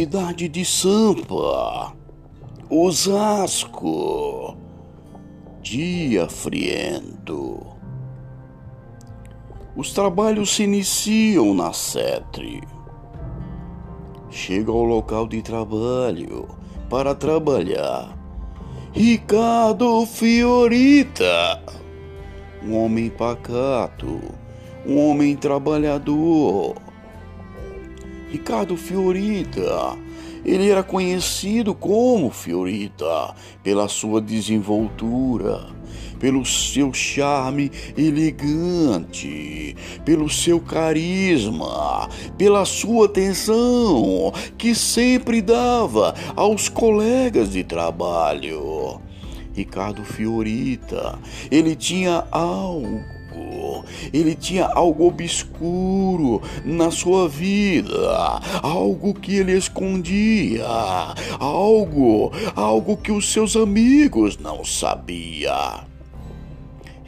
cidade de Sampa, Osasco, dia friento. Os trabalhos se iniciam na SETRE. Chega ao local de trabalho para trabalhar. Ricardo Fiorita, um homem pacato, um homem trabalhador Ricardo Fiorita. Ele era conhecido como Fiorita pela sua desenvoltura, pelo seu charme elegante, pelo seu carisma, pela sua atenção que sempre dava aos colegas de trabalho. Ricardo Fiorita, ele tinha algo ele tinha algo obscuro na sua vida, algo que ele escondia, algo, algo que os seus amigos não sabiam.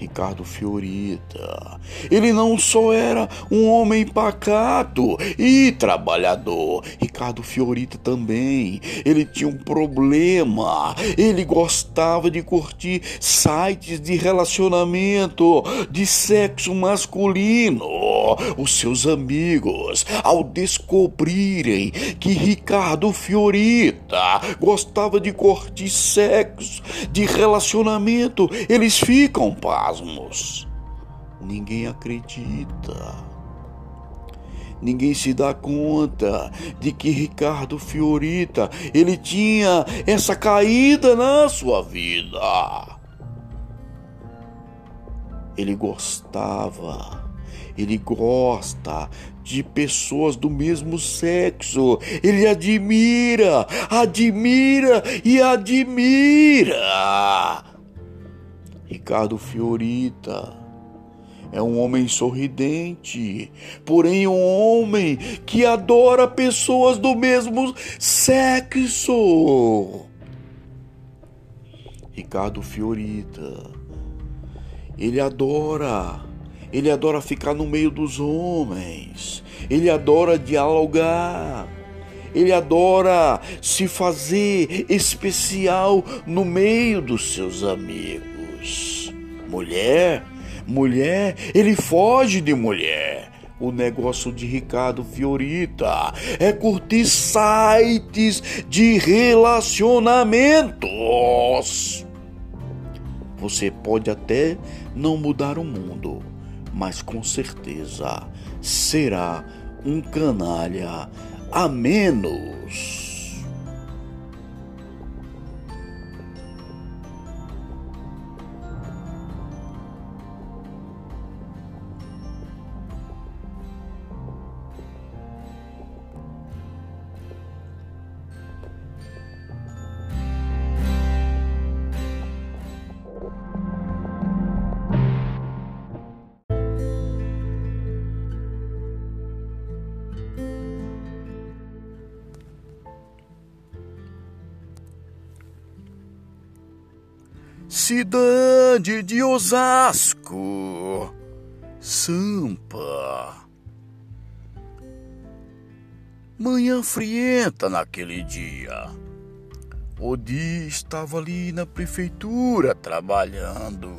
Ricardo Fiorita. Ele não só era um homem pacato e trabalhador, Ricardo Fiorita também. Ele tinha um problema. Ele gostava de curtir sites de relacionamento de sexo masculino. Os seus amigos, ao descobrirem que Ricardo Fiorita gostava de curtir sexo de relacionamento, eles ficam paz Ninguém acredita. Ninguém se dá conta de que Ricardo Fiorita, ele tinha essa caída na sua vida. Ele gostava, ele gosta de pessoas do mesmo sexo. Ele admira, admira e admira. Ricardo Fiorita é um homem sorridente, porém um homem que adora pessoas do mesmo sexo. Ricardo Fiorita, ele adora, ele adora ficar no meio dos homens, ele adora dialogar ele adora se fazer especial no meio dos seus amigos. Mulher, mulher, ele foge de mulher. O negócio de Ricardo Fiorita é curtir sites de relacionamentos. Você pode até não mudar o mundo, mas com certeza será um canalha a menos. Cidade de Osasco, Sampa. Manhã frienta naquele dia. Odi estava ali na prefeitura trabalhando.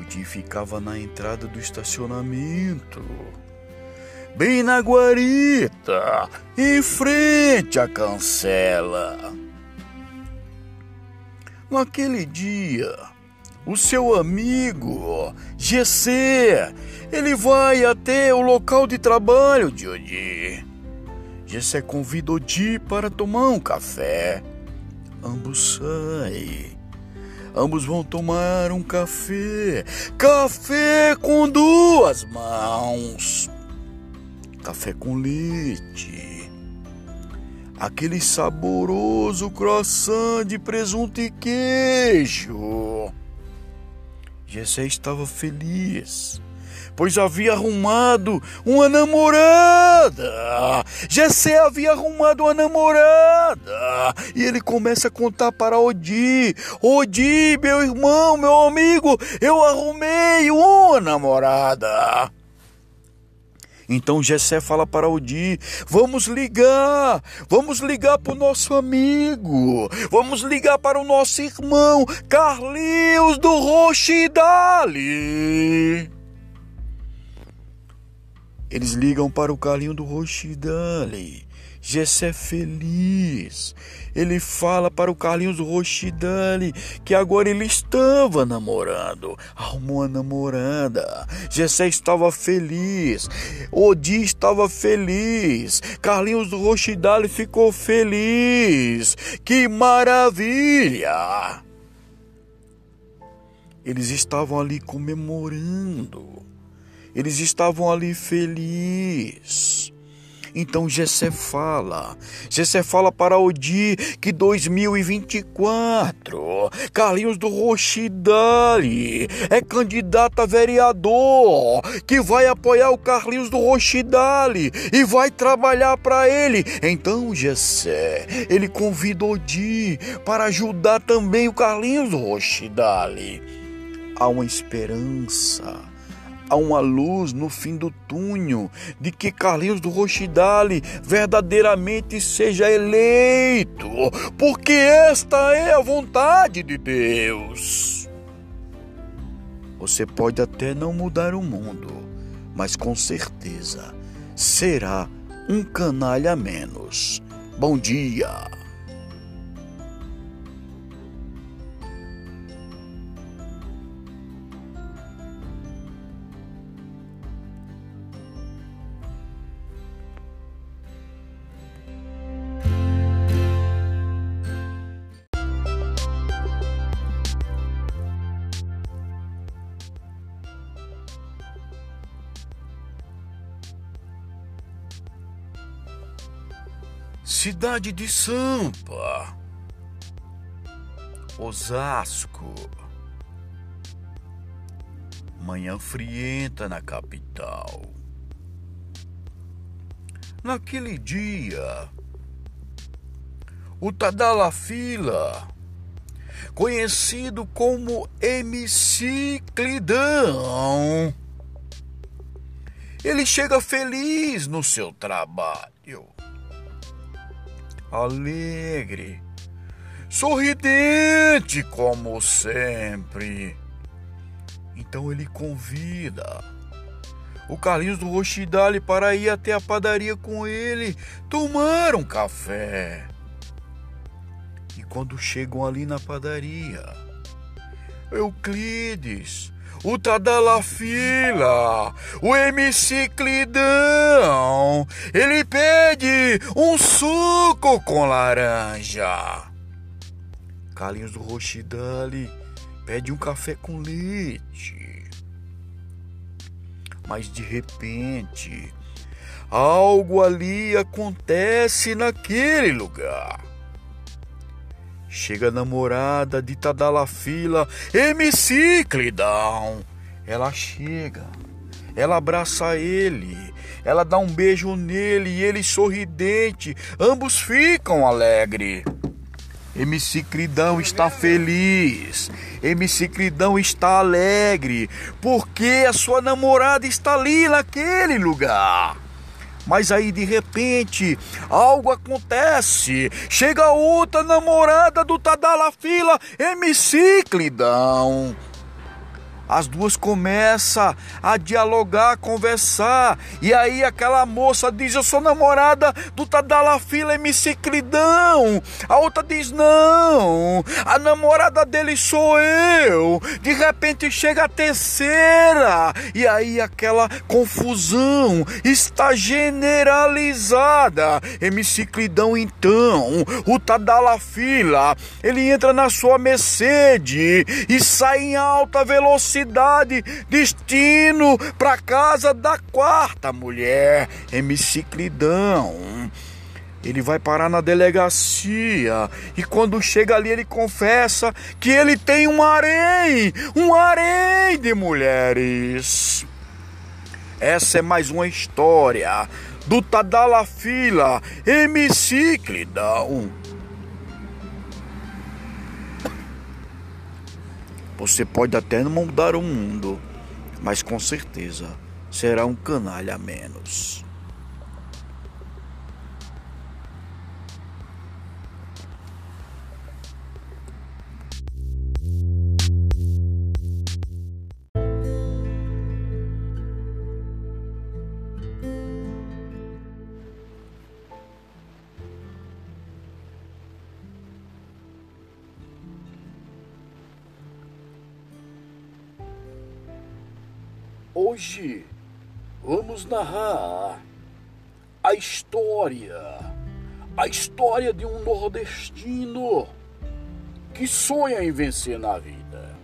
Odi ficava na entrada do estacionamento, bem na guarita, em frente à cancela. Naquele dia, o seu amigo GC, ele vai até o local de trabalho de Odi. GC convida Odi para tomar um café. Ambos saem. Ambos vão tomar um café. Café com duas mãos. Café com leite aquele saboroso croissant de presunto e queijo. Jessé estava feliz, pois havia arrumado uma namorada. Jessé havia arrumado uma namorada. E ele começa a contar para Odi: Odi, meu irmão, meu amigo, eu arrumei uma namorada. Então Jessé fala para Odi: Vamos ligar, vamos ligar para o nosso amigo, vamos ligar para o nosso irmão Carlinhos do Rochidale. Eles ligam para o Carlinho do Rochidale. Gessé feliz. Ele fala para o Carlinhos Rochidale que agora ele estava namorando. Arrumou uma namorada. Gessé estava feliz. Odi estava feliz. Carlinhos Rochidale ficou feliz. Que maravilha! Eles estavam ali comemorando. Eles estavam ali felizes. Então Gessé fala, Gessé fala para Odi que 2024, Carlinhos do Rochidale é candidato a vereador, que vai apoiar o Carlinhos do Rochidale e vai trabalhar para ele. Então Gessé, ele convida Odi para ajudar também o Carlinhos do Rochidale. Há uma esperança há uma luz no fim do túnel de que Carlinhos do Rochidale verdadeiramente seja eleito, porque esta é a vontade de Deus. Você pode até não mudar o mundo, mas com certeza será um canalha menos. Bom dia! Cidade de Sampa, Osasco, manhã frienta na capital. Naquele dia, o Tadala Fila, conhecido como MC Clidão, ele chega feliz no seu trabalho alegre, sorridente como sempre. Então ele convida o Carlinhos do Rochidale para ir até a padaria com ele, tomar um café. E quando chegam ali na padaria, Euclides o Tadalafila, o MC Clidão, ele pede um suco com laranja. Carlinhos do Rochidale pede um café com leite. Mas de repente, algo ali acontece naquele lugar. Chega a namorada de Tadalafila, MC Clidão. Ela chega, ela abraça ele, ela dá um beijo nele e ele sorridente. Ambos ficam alegres. MC Cridão está feliz. MC Cridão está alegre. Porque a sua namorada está ali naquele lugar. Mas aí de repente algo acontece. Chega outra namorada do Tadala Fila, MC Clidão. As duas começam a dialogar, a conversar. E aí aquela moça diz: Eu sou namorada do Tadalafila MC Cridão. A outra diz: Não, a namorada dele sou eu. De repente chega a terceira. E aí aquela confusão está generalizada. MC Cridão, então, o Tadalafila, ele entra na sua Mercedes e sai em alta velocidade cidade, destino para casa da quarta mulher, MC Clidão. Ele vai parar na delegacia e quando chega ali ele confessa que ele tem um harém, um harém de mulheres. Essa é mais uma história do Tadala Fila, Você pode até não mudar o mundo, mas com certeza será um canalha a menos. Hoje vamos narrar a história, a história de um nordestino que sonha em vencer na vida.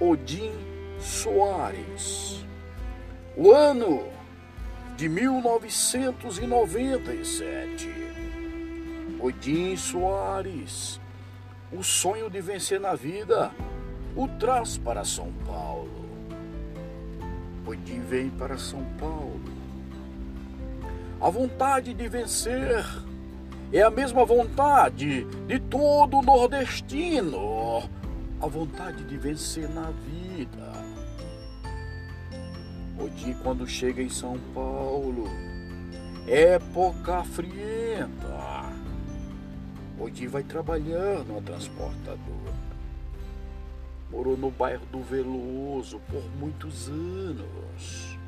Odin Soares. O ano de 1997. Odin Soares. O sonho de vencer na vida o traz para São Paulo. Odin vem para São Paulo. A vontade de vencer é a mesma vontade de todo nordestino. A vontade de vencer na vida. Odin, quando chega em São Paulo, época frienta. Odin vai trabalhar no transportador morou no bairro do Veloso por muitos anos.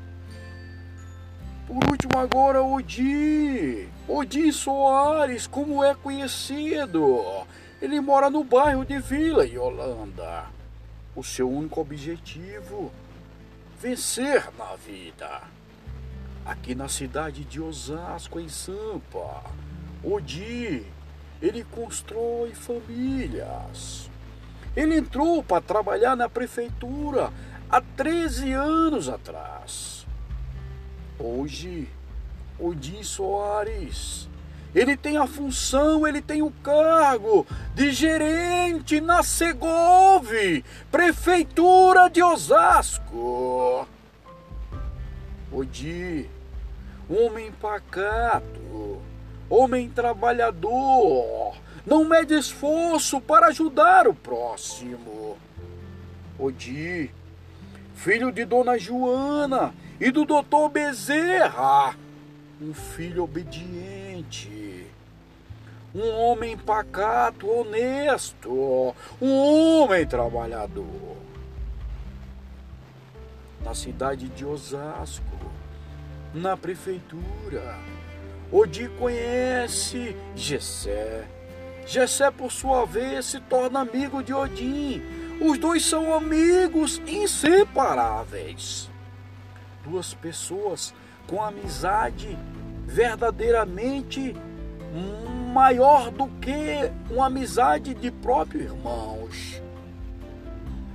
Por último, agora, Odi. Odi Soares, como é conhecido. Ele mora no bairro de Vila Yolanda. O seu único objetivo: vencer na vida. Aqui na cidade de Osasco, em Sampa, Odi, ele constrói famílias ele entrou para trabalhar na prefeitura há 13 anos atrás. Hoje, Odin Soares, ele tem a função, ele tem o cargo de gerente na Segove, prefeitura de Osasco. Odi, homem pacato, homem trabalhador, não mede esforço para ajudar o próximo. Odi, filho de Dona Joana e do doutor Bezerra, um filho obediente, um homem pacato, honesto, um homem trabalhador. Na cidade de Osasco, na prefeitura, Odi conhece Gessé Jessé, por sua vez, se torna amigo de Odin. Os dois são amigos inseparáveis. Duas pessoas com amizade verdadeiramente maior do que uma amizade de próprios irmãos.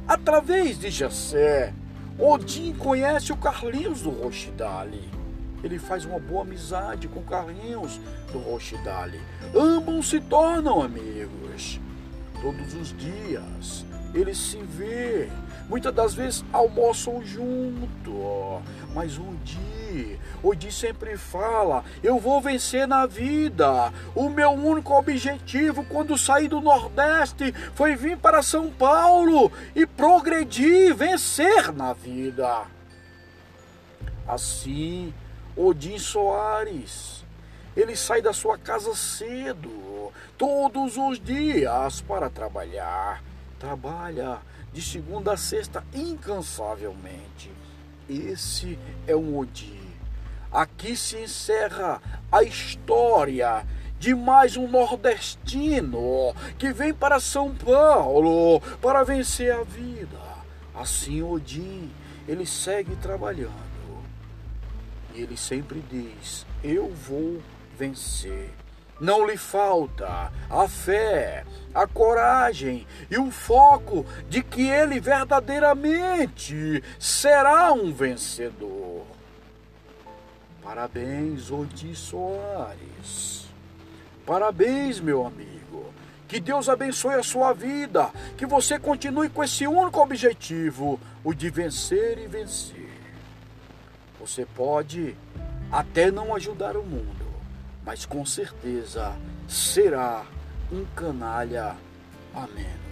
Através de Jessé, Odin conhece o Carlinhos do Rochidale ele faz uma boa amizade com Carlinhos do Rochidale. Ambos se tornam amigos. Todos os dias eles se vê. Muitas das vezes almoçam junto. Mas um dia, Odi sempre fala: Eu vou vencer na vida. O meu único objetivo quando saí do Nordeste foi vir para São Paulo e progredir, vencer na vida. Assim, Odin Soares. Ele sai da sua casa cedo, todos os dias, para trabalhar. Trabalha de segunda a sexta incansavelmente. Esse é um Odin. Aqui se encerra a história de mais um nordestino que vem para São Paulo para vencer a vida. Assim, Odin, ele segue trabalhando ele sempre diz: Eu vou vencer. Não lhe falta a fé, a coragem e o foco de que ele verdadeiramente será um vencedor. Parabéns, Odi Soares. Parabéns, meu amigo. Que Deus abençoe a sua vida. Que você continue com esse único objetivo: o de vencer e vencer. Você pode até não ajudar o mundo, mas com certeza será um canalha a menos.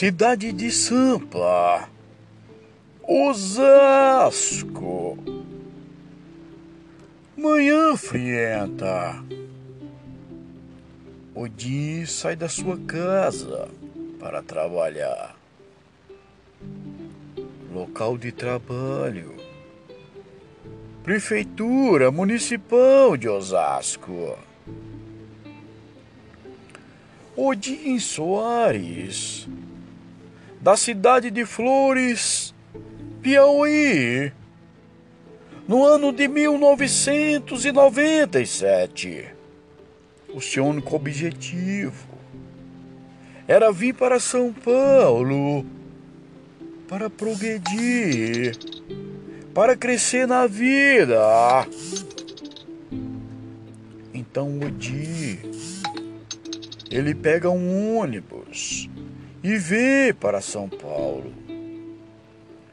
Cidade de Sampa, Osasco. Manhã frienta. Odin sai da sua casa para trabalhar. Local de trabalho. Prefeitura Municipal de Osasco. Odin Soares, da cidade de Flores, Piauí, no ano de 1997. O seu único objetivo era vir para São Paulo para progredir, para crescer na vida. Então Odi ele pega um ônibus e vê para São Paulo.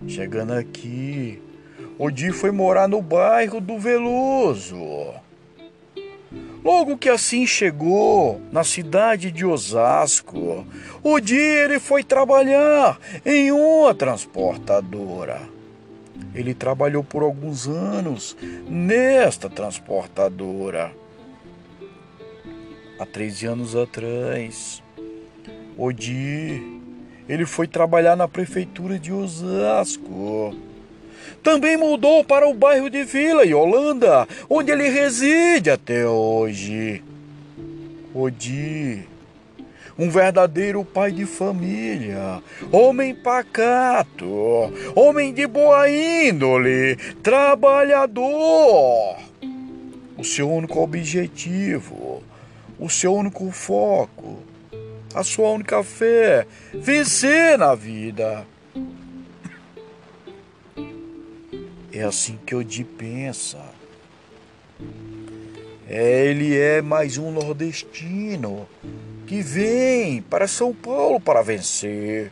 Chegando aqui, Odi foi morar no bairro do Veloso. Logo que assim chegou na cidade de Osasco, Odi ele foi trabalhar em uma transportadora. Ele trabalhou por alguns anos nesta transportadora há 13 anos atrás. Odi, ele foi trabalhar na prefeitura de Osasco. Também mudou para o bairro de Vila e Holanda, onde ele reside até hoje. Odi, um verdadeiro pai de família, homem pacato, homem de boa índole, trabalhador. O seu único objetivo o seu único foco, a sua única fé, vencer na vida. É assim que Odi pensa. É, ele é mais um nordestino que vem para São Paulo para vencer.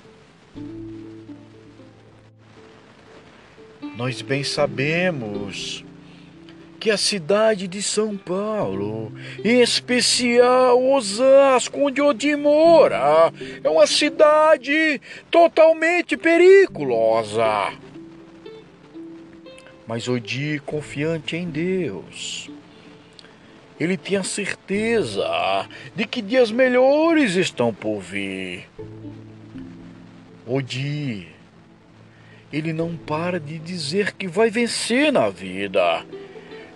Nós bem sabemos que a cidade de São Paulo, em especial Osasco, onde Odin mora, é uma cidade totalmente periculosa. Mas Odi, confiante em Deus, ele tem a certeza de que dias melhores estão por vir. Odi, ele não para de dizer que vai vencer na vida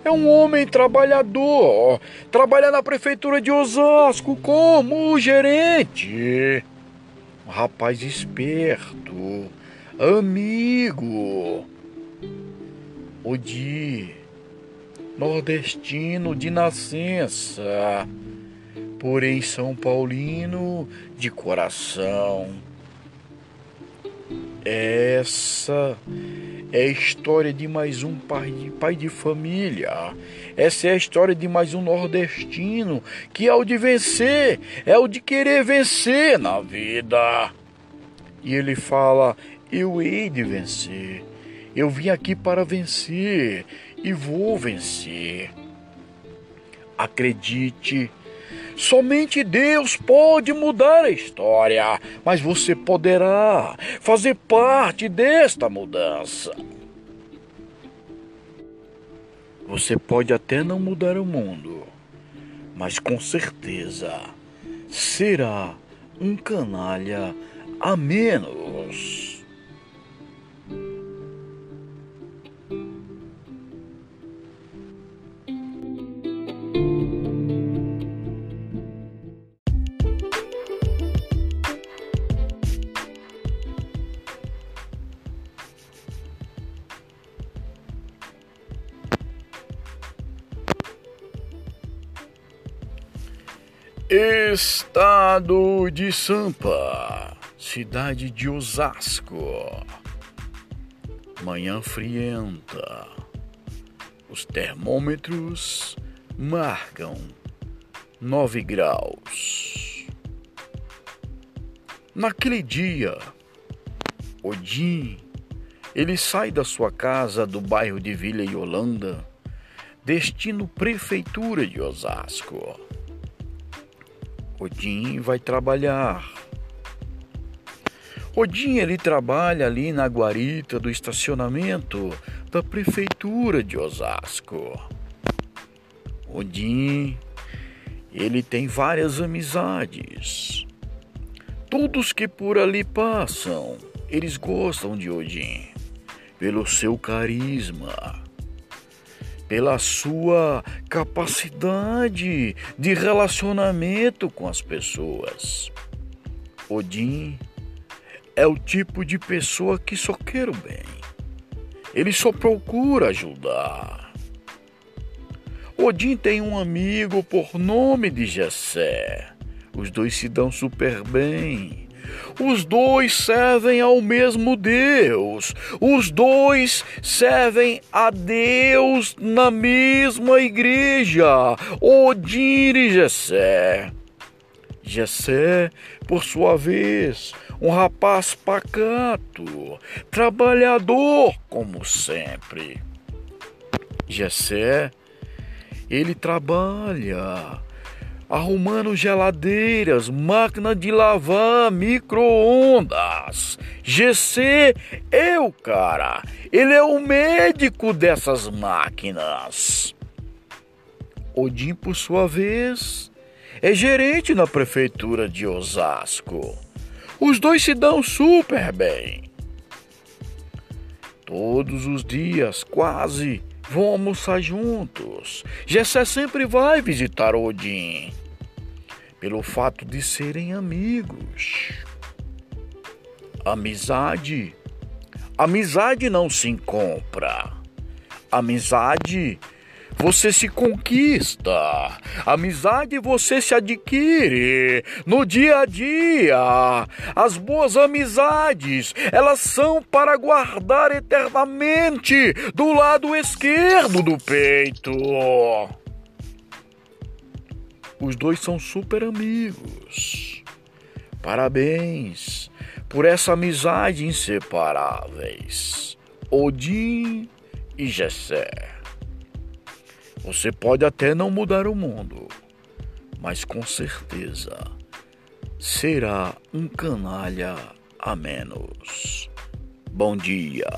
é um homem trabalhador. Trabalha na prefeitura de Osasco como gerente. Um rapaz esperto, amigo. Odi, nordestino de nascença, porém São Paulino de coração. Essa é a história de mais um pai de, pai de família. Essa é a história de mais um nordestino que é o de vencer, é o de querer vencer na vida. E ele fala: Eu hei de vencer. Eu vim aqui para vencer e vou vencer. Acredite, Somente Deus pode mudar a história, mas você poderá fazer parte desta mudança. Você pode até não mudar o mundo, mas com certeza será um canalha a menos. Estado de Sampa, cidade de Osasco. Manhã frienta. Os termômetros marcam 9 graus. Naquele dia, Odin, ele sai da sua casa do bairro de Vila Holanda, destino prefeitura de Osasco Odin vai trabalhar. Odin ele trabalha ali na guarita do estacionamento da prefeitura de Osasco. Odin ele tem várias amizades. Todos que por ali passam, eles gostam de Odin pelo seu carisma, pela sua capacidade de relacionamento com as pessoas. Odin é o tipo de pessoa que só quer o bem. Ele só procura ajudar. Odin tem um amigo por nome de Jessé. Os dois se dão super bem. Os dois servem ao mesmo Deus. Os dois servem a Deus na mesma igreja. Odin e Jessé. Jessé, por sua vez, um rapaz pacato, trabalhador como sempre. Jessé, ele trabalha arrumando geladeiras, máquina de lavar, micro-ondas. GC o cara, ele é o médico dessas máquinas. Odin, por sua vez, é gerente na prefeitura de Osasco. Os dois se dão super bem. Todos os dias, quase, vão almoçar juntos. Gessé sempre vai visitar Odin. Pelo fato de serem amigos. Amizade. Amizade não se compra. Amizade você se conquista. Amizade você se adquire no dia a dia. As boas amizades, elas são para guardar eternamente do lado esquerdo do peito. Os dois são super amigos. Parabéns por essa amizade inseparáveis. Odin e Gessé. Você pode até não mudar o mundo, mas com certeza será um canalha a menos. Bom dia.